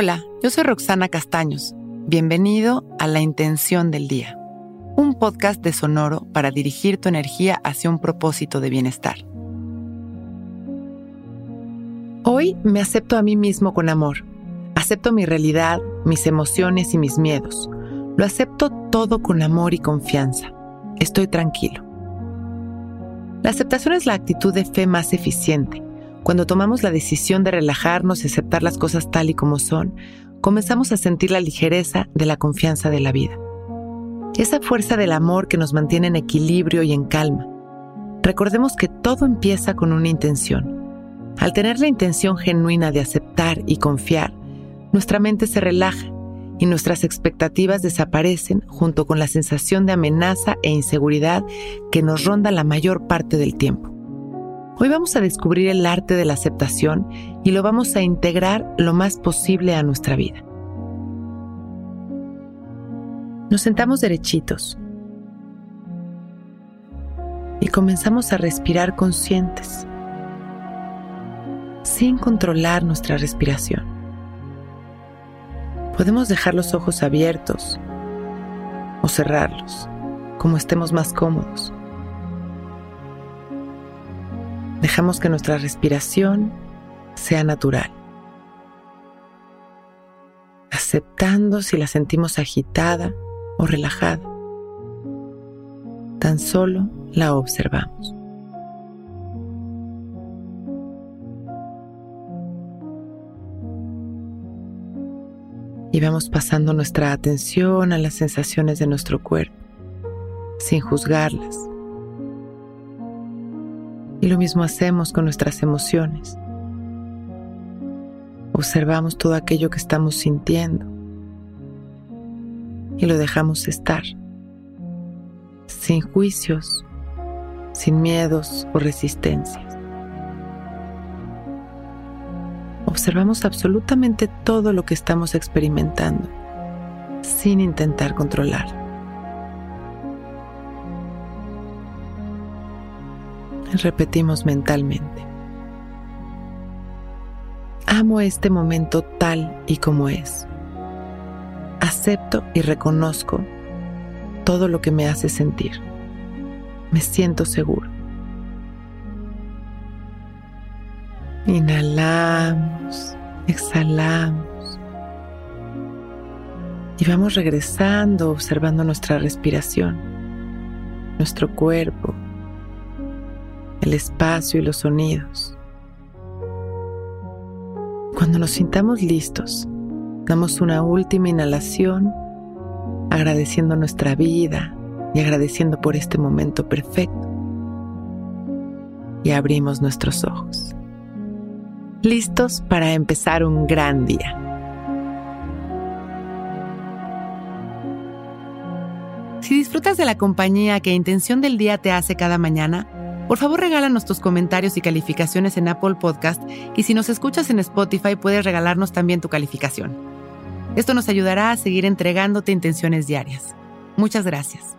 Hola, yo soy Roxana Castaños. Bienvenido a La Intención del Día, un podcast de Sonoro para dirigir tu energía hacia un propósito de bienestar. Hoy me acepto a mí mismo con amor. Acepto mi realidad, mis emociones y mis miedos. Lo acepto todo con amor y confianza. Estoy tranquilo. La aceptación es la actitud de fe más eficiente. Cuando tomamos la decisión de relajarnos y aceptar las cosas tal y como son, comenzamos a sentir la ligereza de la confianza de la vida. Esa fuerza del amor que nos mantiene en equilibrio y en calma. Recordemos que todo empieza con una intención. Al tener la intención genuina de aceptar y confiar, nuestra mente se relaja y nuestras expectativas desaparecen junto con la sensación de amenaza e inseguridad que nos ronda la mayor parte del tiempo. Hoy vamos a descubrir el arte de la aceptación y lo vamos a integrar lo más posible a nuestra vida. Nos sentamos derechitos y comenzamos a respirar conscientes, sin controlar nuestra respiración. Podemos dejar los ojos abiertos o cerrarlos, como estemos más cómodos. Dejamos que nuestra respiración sea natural, aceptando si la sentimos agitada o relajada. Tan solo la observamos. y vamos pasando nuestra atención a las sensaciones de nuestro cuerpo, sin juzgarlas. Y lo mismo hacemos con nuestras emociones. Observamos todo aquello que estamos sintiendo y lo dejamos estar, sin juicios, sin miedos o resistencias. observamos absolutamente todo lo que estamos experimentando, sin intentar controlar. Repetimos mentalmente. Amo este momento tal y como es. Acepto y reconozco todo lo que me hace sentir. Me siento seguro. Inhalamos, exhalamos. Y vamos regresando observando nuestra respiración, nuestro cuerpo, el espacio y los sonidos. Cuando nos sintamos listos, damos una última inhalación agradeciendo nuestra vida y agradeciendo por este momento perfecto. Y abrimos nuestros ojos listos para empezar un gran día. Si disfrutas de la compañía que Intención del Día te hace cada mañana, por favor regálanos tus comentarios y calificaciones en Apple Podcast y si nos escuchas en Spotify puedes regalarnos también tu calificación. Esto nos ayudará a seguir entregándote intenciones diarias. Muchas gracias.